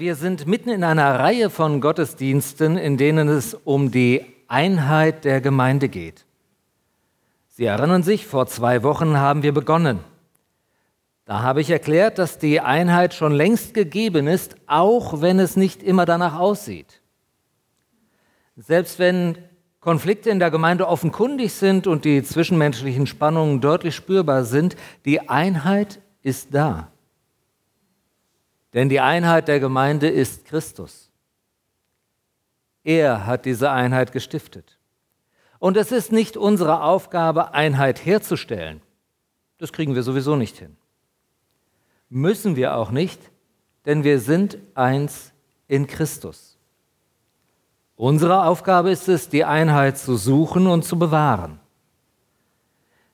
Wir sind mitten in einer Reihe von Gottesdiensten, in denen es um die Einheit der Gemeinde geht. Sie erinnern sich, vor zwei Wochen haben wir begonnen. Da habe ich erklärt, dass die Einheit schon längst gegeben ist, auch wenn es nicht immer danach aussieht. Selbst wenn Konflikte in der Gemeinde offenkundig sind und die zwischenmenschlichen Spannungen deutlich spürbar sind, die Einheit ist da. Denn die Einheit der Gemeinde ist Christus. Er hat diese Einheit gestiftet. Und es ist nicht unsere Aufgabe, Einheit herzustellen. Das kriegen wir sowieso nicht hin. Müssen wir auch nicht, denn wir sind eins in Christus. Unsere Aufgabe ist es, die Einheit zu suchen und zu bewahren.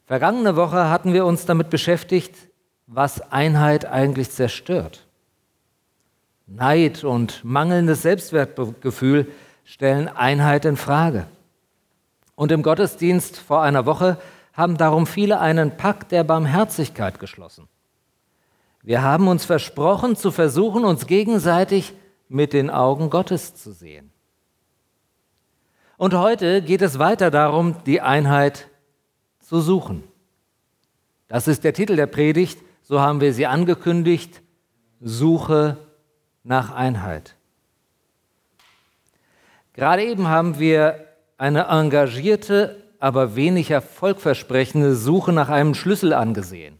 Vergangene Woche hatten wir uns damit beschäftigt, was Einheit eigentlich zerstört. Neid und mangelndes Selbstwertgefühl stellen Einheit in Frage. Und im Gottesdienst vor einer Woche haben darum viele einen Pakt der Barmherzigkeit geschlossen. Wir haben uns versprochen, zu versuchen, uns gegenseitig mit den Augen Gottes zu sehen. Und heute geht es weiter darum, die Einheit zu suchen. Das ist der Titel der Predigt, so haben wir sie angekündigt, Suche nach Einheit. Gerade eben haben wir eine engagierte, aber wenig erfolgversprechende Suche nach einem Schlüssel angesehen.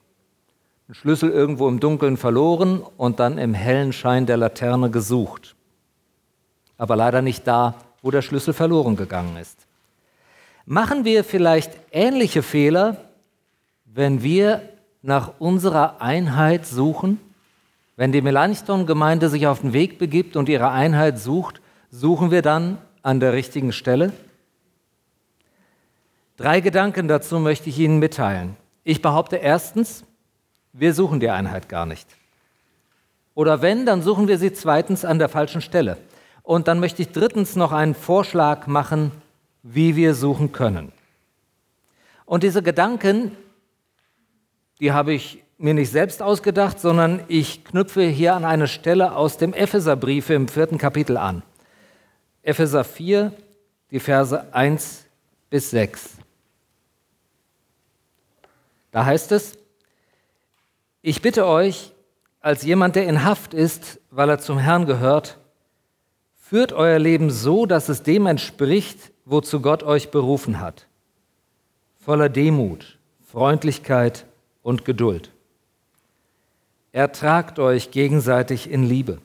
Ein Schlüssel irgendwo im Dunkeln verloren und dann im hellen Schein der Laterne gesucht. Aber leider nicht da, wo der Schlüssel verloren gegangen ist. Machen wir vielleicht ähnliche Fehler, wenn wir nach unserer Einheit suchen? Wenn die Melanchthon-Gemeinde sich auf den Weg begibt und ihre Einheit sucht, suchen wir dann an der richtigen Stelle? Drei Gedanken dazu möchte ich Ihnen mitteilen. Ich behaupte erstens, wir suchen die Einheit gar nicht. Oder wenn, dann suchen wir sie zweitens an der falschen Stelle. Und dann möchte ich drittens noch einen Vorschlag machen, wie wir suchen können. Und diese Gedanken, die habe ich mir nicht selbst ausgedacht, sondern ich knüpfe hier an eine Stelle aus dem Epheserbrief im vierten Kapitel an. Epheser 4, die Verse 1 bis 6. Da heißt es, ich bitte euch, als jemand, der in Haft ist, weil er zum Herrn gehört, führt euer Leben so, dass es dem entspricht, wozu Gott euch berufen hat. Voller Demut, Freundlichkeit und Geduld. Ertragt euch gegenseitig in Liebe.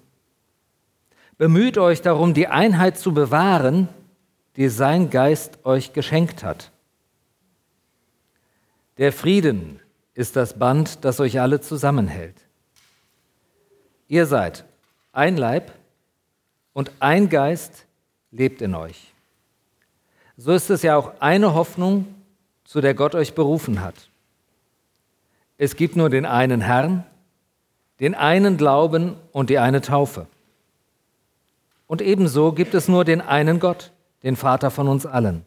Bemüht euch darum, die Einheit zu bewahren, die sein Geist euch geschenkt hat. Der Frieden ist das Band, das euch alle zusammenhält. Ihr seid ein Leib und ein Geist lebt in euch. So ist es ja auch eine Hoffnung, zu der Gott euch berufen hat. Es gibt nur den einen Herrn, den einen Glauben und die eine Taufe. Und ebenso gibt es nur den einen Gott, den Vater von uns allen.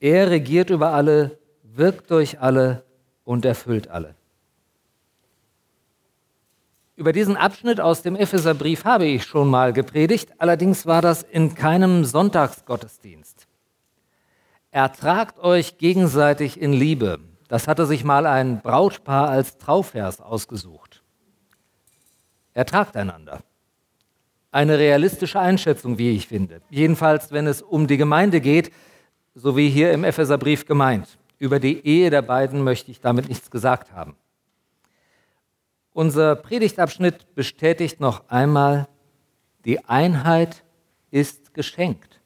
Er regiert über alle, wirkt durch alle und erfüllt alle. Über diesen Abschnitt aus dem Epheserbrief habe ich schon mal gepredigt, allerdings war das in keinem Sonntagsgottesdienst. Ertragt euch gegenseitig in Liebe. Das hatte sich mal ein Brautpaar als Trauvers ausgesucht. Ertragt einander. Eine realistische Einschätzung, wie ich finde. Jedenfalls, wenn es um die Gemeinde geht, so wie hier im Epheserbrief gemeint. Über die Ehe der beiden möchte ich damit nichts gesagt haben. Unser Predigtabschnitt bestätigt noch einmal, die Einheit ist geschenkt.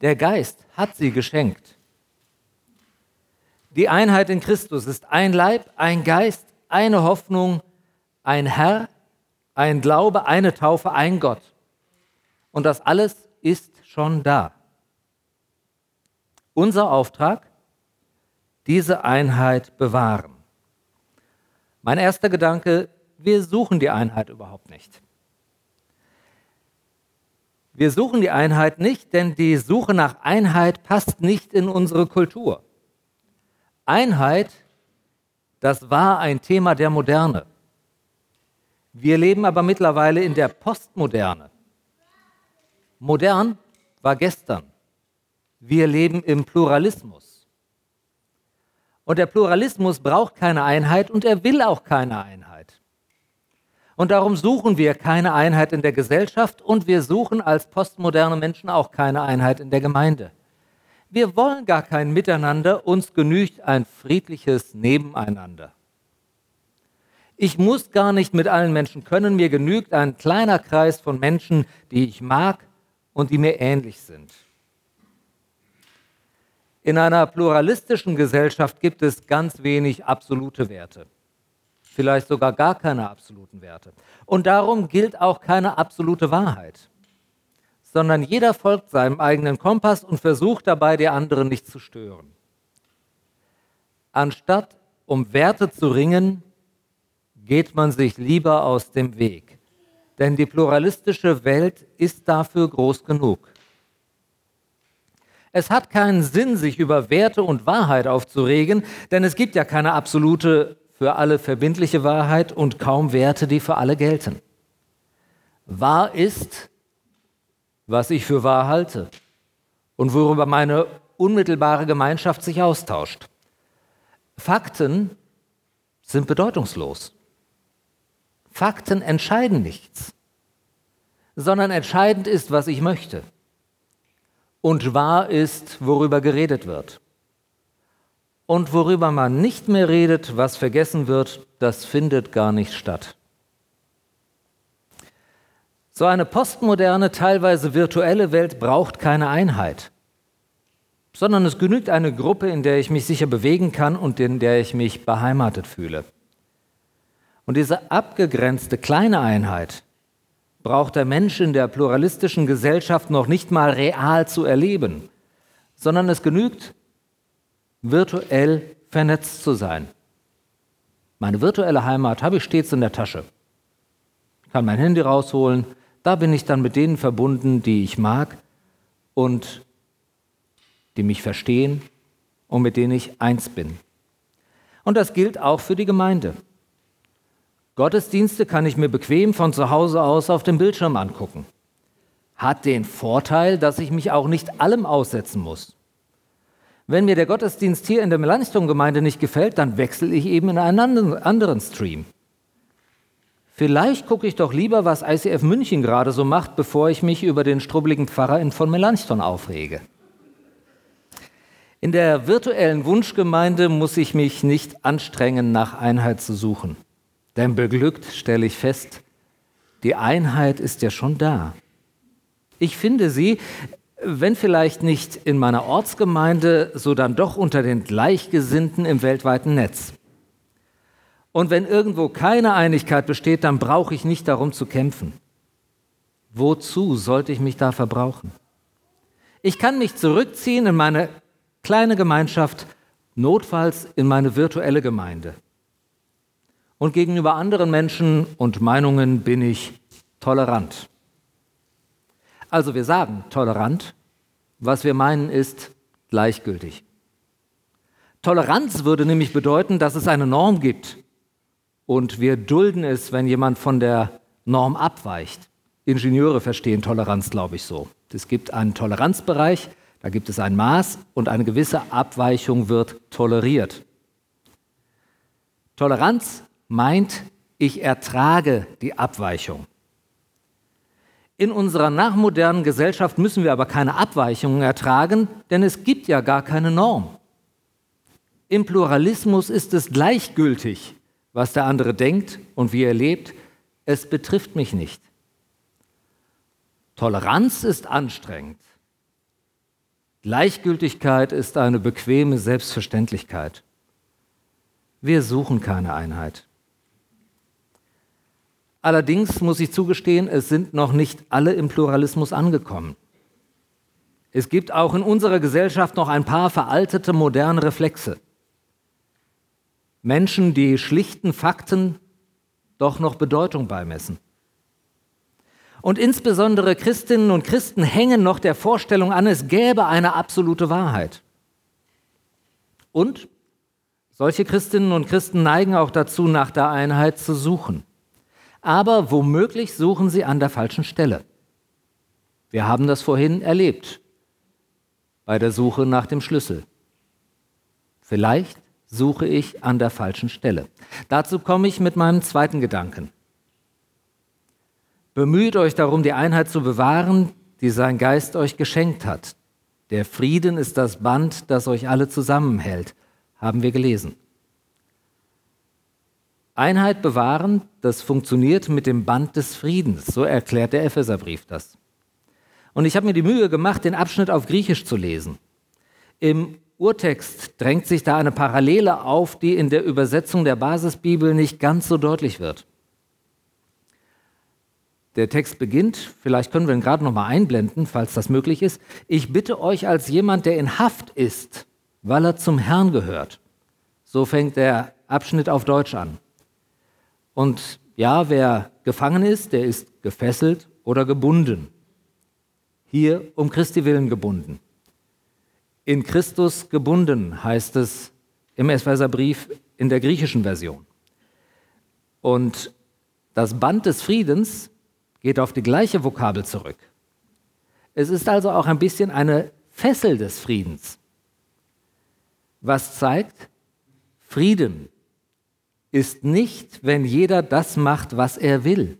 Der Geist hat sie geschenkt. Die Einheit in Christus ist ein Leib, ein Geist, eine Hoffnung, ein Herr, ein Glaube, eine Taufe, ein Gott. Und das alles ist schon da. Unser Auftrag, diese Einheit bewahren. Mein erster Gedanke, wir suchen die Einheit überhaupt nicht. Wir suchen die Einheit nicht, denn die Suche nach Einheit passt nicht in unsere Kultur. Einheit, das war ein Thema der Moderne. Wir leben aber mittlerweile in der Postmoderne. Modern war gestern. Wir leben im Pluralismus. Und der Pluralismus braucht keine Einheit und er will auch keine Einheit. Und darum suchen wir keine Einheit in der Gesellschaft und wir suchen als postmoderne Menschen auch keine Einheit in der Gemeinde. Wir wollen gar kein Miteinander, uns genügt ein friedliches Nebeneinander. Ich muss gar nicht mit allen Menschen können, mir genügt ein kleiner Kreis von Menschen, die ich mag und die mir ähnlich sind. In einer pluralistischen Gesellschaft gibt es ganz wenig absolute Werte vielleicht sogar gar keine absoluten Werte. Und darum gilt auch keine absolute Wahrheit, sondern jeder folgt seinem eigenen Kompass und versucht dabei, die anderen nicht zu stören. Anstatt um Werte zu ringen, geht man sich lieber aus dem Weg. Denn die pluralistische Welt ist dafür groß genug. Es hat keinen Sinn, sich über Werte und Wahrheit aufzuregen, denn es gibt ja keine absolute für alle verbindliche Wahrheit und kaum Werte, die für alle gelten. Wahr ist, was ich für wahr halte und worüber meine unmittelbare Gemeinschaft sich austauscht. Fakten sind bedeutungslos. Fakten entscheiden nichts, sondern entscheidend ist, was ich möchte. Und wahr ist, worüber geredet wird. Und worüber man nicht mehr redet, was vergessen wird, das findet gar nicht statt. So eine postmoderne, teilweise virtuelle Welt braucht keine Einheit, sondern es genügt eine Gruppe, in der ich mich sicher bewegen kann und in der ich mich beheimatet fühle. Und diese abgegrenzte kleine Einheit braucht der Mensch in der pluralistischen Gesellschaft noch nicht mal real zu erleben, sondern es genügt, virtuell vernetzt zu sein. Meine virtuelle Heimat habe ich stets in der Tasche. Ich kann mein Handy rausholen, da bin ich dann mit denen verbunden, die ich mag und die mich verstehen und mit denen ich eins bin. Und das gilt auch für die Gemeinde. Gottesdienste kann ich mir bequem von zu Hause aus auf dem Bildschirm angucken. Hat den Vorteil, dass ich mich auch nicht allem aussetzen muss. Wenn mir der Gottesdienst hier in der Melanchthon-Gemeinde nicht gefällt, dann wechsle ich eben in einen anderen Stream. Vielleicht gucke ich doch lieber, was ICF München gerade so macht, bevor ich mich über den strubbeligen Pfarrer in von Melanchthon aufrege. In der virtuellen Wunschgemeinde muss ich mich nicht anstrengen, nach Einheit zu suchen. Denn beglückt stelle ich fest, die Einheit ist ja schon da. Ich finde sie, wenn vielleicht nicht in meiner Ortsgemeinde, so dann doch unter den Gleichgesinnten im weltweiten Netz. Und wenn irgendwo keine Einigkeit besteht, dann brauche ich nicht darum zu kämpfen. Wozu sollte ich mich da verbrauchen? Ich kann mich zurückziehen in meine kleine Gemeinschaft, notfalls in meine virtuelle Gemeinde. Und gegenüber anderen Menschen und Meinungen bin ich tolerant. Also wir sagen tolerant, was wir meinen ist gleichgültig. Toleranz würde nämlich bedeuten, dass es eine Norm gibt und wir dulden es, wenn jemand von der Norm abweicht. Ingenieure verstehen Toleranz, glaube ich, so. Es gibt einen Toleranzbereich, da gibt es ein Maß und eine gewisse Abweichung wird toleriert. Toleranz meint, ich ertrage die Abweichung. In unserer nachmodernen Gesellschaft müssen wir aber keine Abweichungen ertragen, denn es gibt ja gar keine Norm. Im Pluralismus ist es gleichgültig, was der andere denkt und wie er lebt. Es betrifft mich nicht. Toleranz ist anstrengend. Gleichgültigkeit ist eine bequeme Selbstverständlichkeit. Wir suchen keine Einheit. Allerdings muss ich zugestehen, es sind noch nicht alle im Pluralismus angekommen. Es gibt auch in unserer Gesellschaft noch ein paar veraltete moderne Reflexe. Menschen, die schlichten Fakten doch noch Bedeutung beimessen. Und insbesondere Christinnen und Christen hängen noch der Vorstellung an, es gäbe eine absolute Wahrheit. Und solche Christinnen und Christen neigen auch dazu, nach der Einheit zu suchen. Aber womöglich suchen sie an der falschen Stelle. Wir haben das vorhin erlebt bei der Suche nach dem Schlüssel. Vielleicht suche ich an der falschen Stelle. Dazu komme ich mit meinem zweiten Gedanken. Bemüht euch darum, die Einheit zu bewahren, die sein Geist euch geschenkt hat. Der Frieden ist das Band, das euch alle zusammenhält, haben wir gelesen. Einheit bewahren, das funktioniert mit dem Band des Friedens, so erklärt der Epheserbrief das. Und ich habe mir die Mühe gemacht, den Abschnitt auf Griechisch zu lesen. Im Urtext drängt sich da eine Parallele auf, die in der Übersetzung der Basisbibel nicht ganz so deutlich wird. Der Text beginnt, vielleicht können wir ihn gerade noch mal einblenden, falls das möglich ist. Ich bitte euch als jemand, der in Haft ist, weil er zum Herrn gehört. So fängt der Abschnitt auf Deutsch an. Und ja, wer gefangen ist, der ist gefesselt oder gebunden. Hier um Christi willen gebunden in Christus gebunden, heißt es im Epheserbrief in der griechischen Version. Und das Band des Friedens geht auf die gleiche Vokabel zurück. Es ist also auch ein bisschen eine Fessel des Friedens. Was zeigt, Frieden ist nicht, wenn jeder das macht, was er will,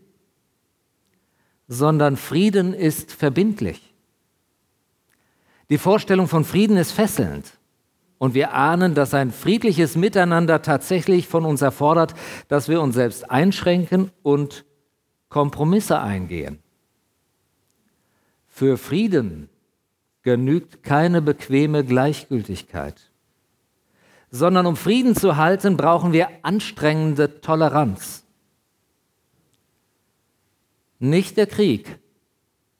sondern Frieden ist verbindlich. Die Vorstellung von Frieden ist fesselnd. Und wir ahnen, dass ein friedliches Miteinander tatsächlich von uns erfordert, dass wir uns selbst einschränken und Kompromisse eingehen. Für Frieden genügt keine bequeme Gleichgültigkeit, sondern um Frieden zu halten, brauchen wir anstrengende Toleranz. Nicht der Krieg,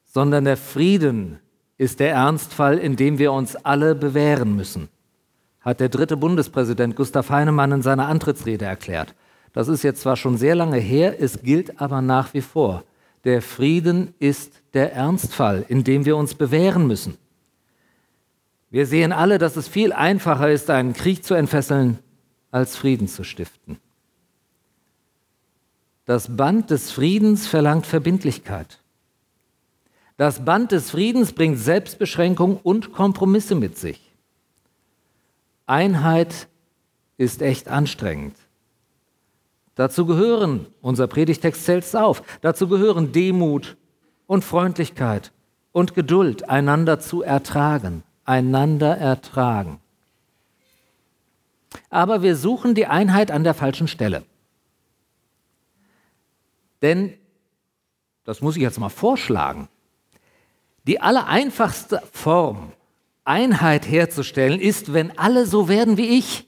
sondern der Frieden ist der Ernstfall, in dem wir uns alle bewähren müssen, hat der dritte Bundespräsident Gustav Heinemann in seiner Antrittsrede erklärt. Das ist jetzt zwar schon sehr lange her, es gilt aber nach wie vor. Der Frieden ist der Ernstfall, in dem wir uns bewähren müssen. Wir sehen alle, dass es viel einfacher ist, einen Krieg zu entfesseln, als Frieden zu stiften. Das Band des Friedens verlangt Verbindlichkeit. Das Band des Friedens bringt Selbstbeschränkung und Kompromisse mit sich. Einheit ist echt anstrengend. Dazu gehören, unser Predigtext zählt es auf, dazu gehören Demut und Freundlichkeit und Geduld, einander zu ertragen, einander ertragen. Aber wir suchen die Einheit an der falschen Stelle. Denn, das muss ich jetzt mal vorschlagen, die allereinfachste Form, Einheit herzustellen, ist, wenn alle so werden wie ich.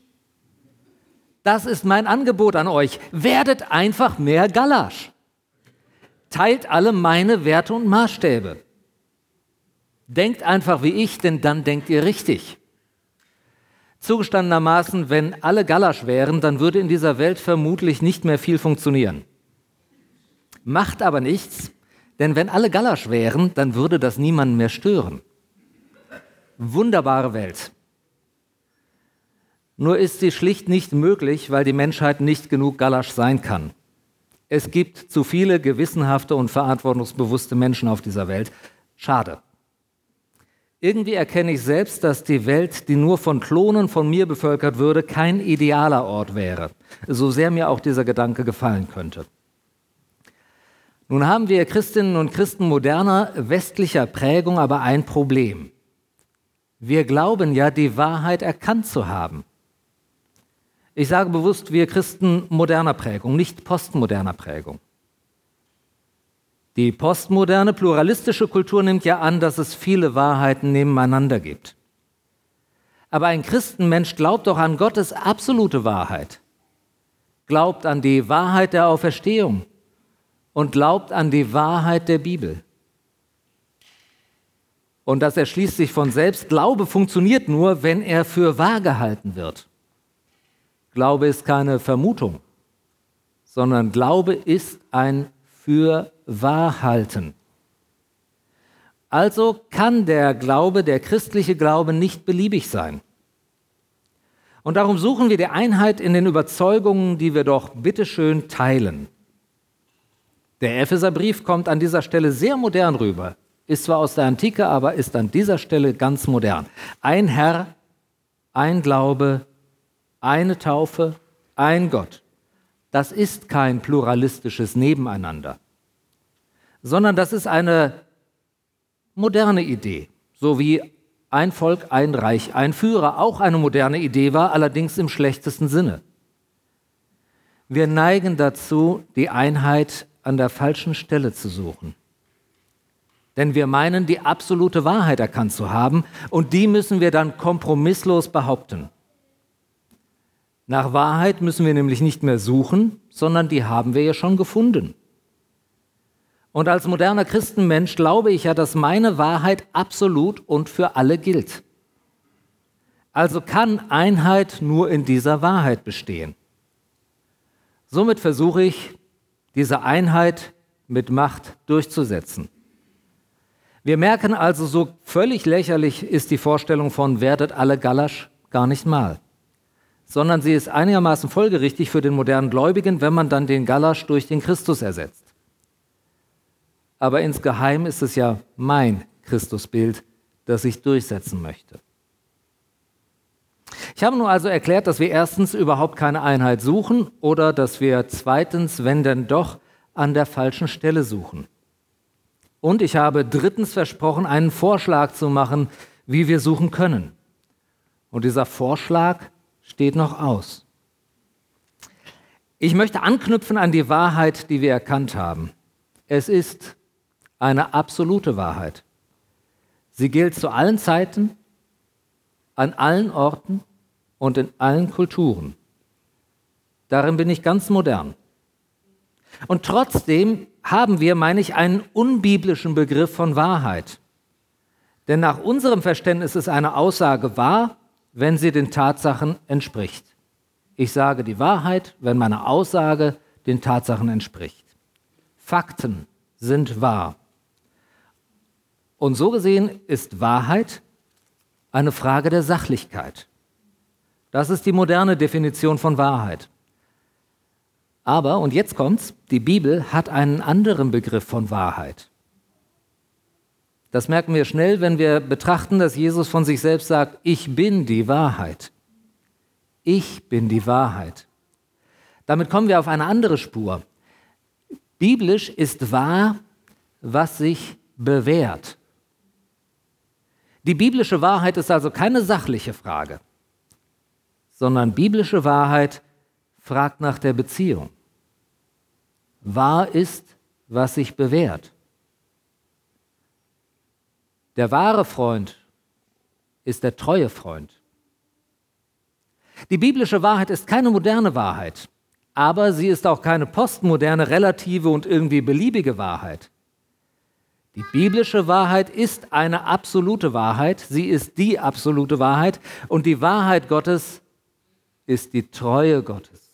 Das ist mein Angebot an euch. Werdet einfach mehr Galasch. Teilt alle meine Werte und Maßstäbe. Denkt einfach wie ich, denn dann denkt ihr richtig. Zugestandenermaßen, wenn alle Galasch wären, dann würde in dieser Welt vermutlich nicht mehr viel funktionieren. Macht aber nichts, denn wenn alle Galasch wären, dann würde das niemanden mehr stören. Wunderbare Welt. Nur ist sie schlicht nicht möglich, weil die Menschheit nicht genug Galasch sein kann. Es gibt zu viele gewissenhafte und verantwortungsbewusste Menschen auf dieser Welt. Schade. Irgendwie erkenne ich selbst, dass die Welt, die nur von Klonen von mir bevölkert würde, kein idealer Ort wäre, so sehr mir auch dieser Gedanke gefallen könnte. Nun haben wir Christinnen und Christen moderner westlicher Prägung aber ein Problem. Wir glauben ja, die Wahrheit erkannt zu haben. Ich sage bewusst, wir Christen moderner Prägung, nicht postmoderner Prägung. Die postmoderne pluralistische Kultur nimmt ja an, dass es viele Wahrheiten nebeneinander gibt. Aber ein Christenmensch glaubt doch an Gottes absolute Wahrheit, glaubt an die Wahrheit der Auferstehung, und glaubt an die Wahrheit der Bibel. Und das erschließt sich von selbst. Glaube funktioniert nur, wenn er für wahr gehalten wird. Glaube ist keine Vermutung, sondern Glaube ist ein für wahr halten. Also kann der Glaube, der christliche Glaube nicht beliebig sein. Und darum suchen wir die Einheit in den Überzeugungen, die wir doch bitteschön teilen. Der Epheserbrief kommt an dieser Stelle sehr modern rüber. Ist zwar aus der Antike, aber ist an dieser Stelle ganz modern. Ein Herr, ein Glaube, eine Taufe, ein Gott. Das ist kein pluralistisches Nebeneinander, sondern das ist eine moderne Idee, so wie ein Volk, ein Reich, ein Führer auch eine moderne Idee war, allerdings im schlechtesten Sinne. Wir neigen dazu, die Einheit an der falschen Stelle zu suchen. Denn wir meinen, die absolute Wahrheit erkannt zu haben und die müssen wir dann kompromisslos behaupten. Nach Wahrheit müssen wir nämlich nicht mehr suchen, sondern die haben wir ja schon gefunden. Und als moderner Christenmensch glaube ich ja, dass meine Wahrheit absolut und für alle gilt. Also kann Einheit nur in dieser Wahrheit bestehen. Somit versuche ich, diese Einheit mit Macht durchzusetzen. Wir merken also, so völlig lächerlich ist die Vorstellung von werdet alle Galasch gar nicht mal sondern sie ist einigermaßen folgerichtig für den modernen Gläubigen, wenn man dann den Galasch durch den Christus ersetzt. Aber insgeheim ist es ja mein Christusbild, das ich durchsetzen möchte. Ich habe nun also erklärt, dass wir erstens überhaupt keine Einheit suchen oder dass wir zweitens, wenn denn doch, an der falschen Stelle suchen. Und ich habe drittens versprochen, einen Vorschlag zu machen, wie wir suchen können. Und dieser Vorschlag steht noch aus. Ich möchte anknüpfen an die Wahrheit, die wir erkannt haben. Es ist eine absolute Wahrheit. Sie gilt zu allen Zeiten, an allen Orten und in allen Kulturen. Darin bin ich ganz modern. Und trotzdem haben wir, meine ich, einen unbiblischen Begriff von Wahrheit. Denn nach unserem Verständnis ist eine Aussage wahr, wenn sie den Tatsachen entspricht. Ich sage die Wahrheit, wenn meine Aussage den Tatsachen entspricht. Fakten sind wahr. Und so gesehen ist Wahrheit eine Frage der Sachlichkeit. Das ist die moderne Definition von Wahrheit. Aber, und jetzt kommt's, die Bibel hat einen anderen Begriff von Wahrheit. Das merken wir schnell, wenn wir betrachten, dass Jesus von sich selbst sagt, ich bin die Wahrheit. Ich bin die Wahrheit. Damit kommen wir auf eine andere Spur. Biblisch ist wahr, was sich bewährt. Die biblische Wahrheit ist also keine sachliche Frage, sondern biblische Wahrheit fragt nach der Beziehung. Wahr ist, was sich bewährt. Der wahre Freund ist der treue Freund. Die biblische Wahrheit ist keine moderne Wahrheit, aber sie ist auch keine postmoderne, relative und irgendwie beliebige Wahrheit. Die biblische Wahrheit ist eine absolute Wahrheit, sie ist die absolute Wahrheit und die Wahrheit Gottes ist die Treue Gottes.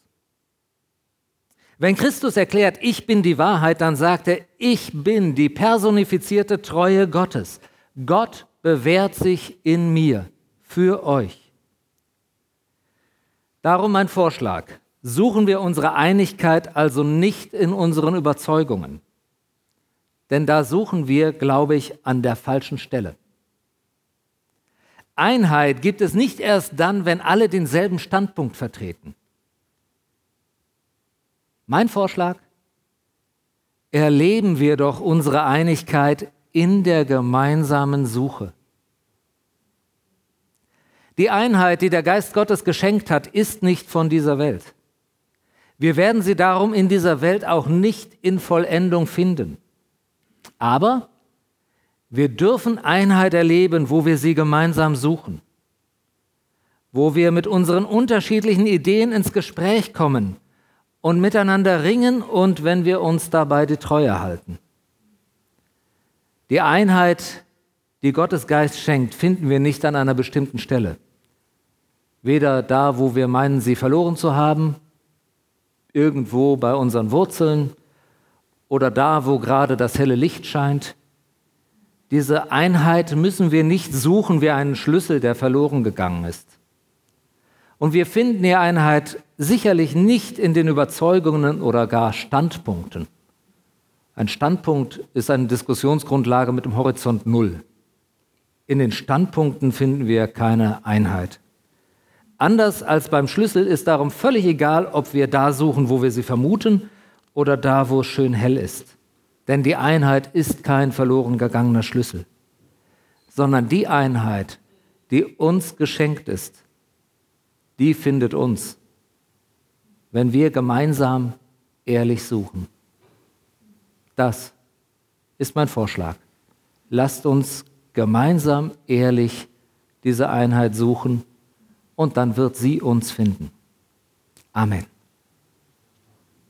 Wenn Christus erklärt, ich bin die Wahrheit, dann sagt er, ich bin die personifizierte Treue Gottes. Gott bewährt sich in mir für euch. Darum mein Vorschlag. Suchen wir unsere Einigkeit also nicht in unseren Überzeugungen. Denn da suchen wir, glaube ich, an der falschen Stelle. Einheit gibt es nicht erst dann, wenn alle denselben Standpunkt vertreten. Mein Vorschlag, erleben wir doch unsere Einigkeit in der gemeinsamen Suche. Die Einheit, die der Geist Gottes geschenkt hat, ist nicht von dieser Welt. Wir werden sie darum in dieser Welt auch nicht in Vollendung finden. Aber wir dürfen Einheit erleben, wo wir sie gemeinsam suchen, wo wir mit unseren unterschiedlichen Ideen ins Gespräch kommen und miteinander ringen und wenn wir uns dabei die Treue halten. Die Einheit, die Gottes Geist schenkt, finden wir nicht an einer bestimmten Stelle. Weder da, wo wir meinen, sie verloren zu haben, irgendwo bei unseren Wurzeln oder da, wo gerade das helle Licht scheint. Diese Einheit müssen wir nicht suchen wie einen Schlüssel, der verloren gegangen ist. Und wir finden die Einheit sicherlich nicht in den Überzeugungen oder gar Standpunkten Ein Standpunkt ist eine Diskussionsgrundlage mit dem Horizont Null. In den Standpunkten finden wir keine Einheit. Anders als beim Schlüssel ist darum völlig egal, ob wir da suchen, wo wir sie vermuten, oder da, wo es schön hell ist. Denn die Einheit ist kein verloren gegangener Schlüssel, sondern die Einheit, die uns geschenkt ist, die findet uns, wenn wir gemeinsam ehrlich suchen. Das ist mein Vorschlag. Lasst uns gemeinsam ehrlich diese Einheit suchen und dann wird sie uns finden. Amen.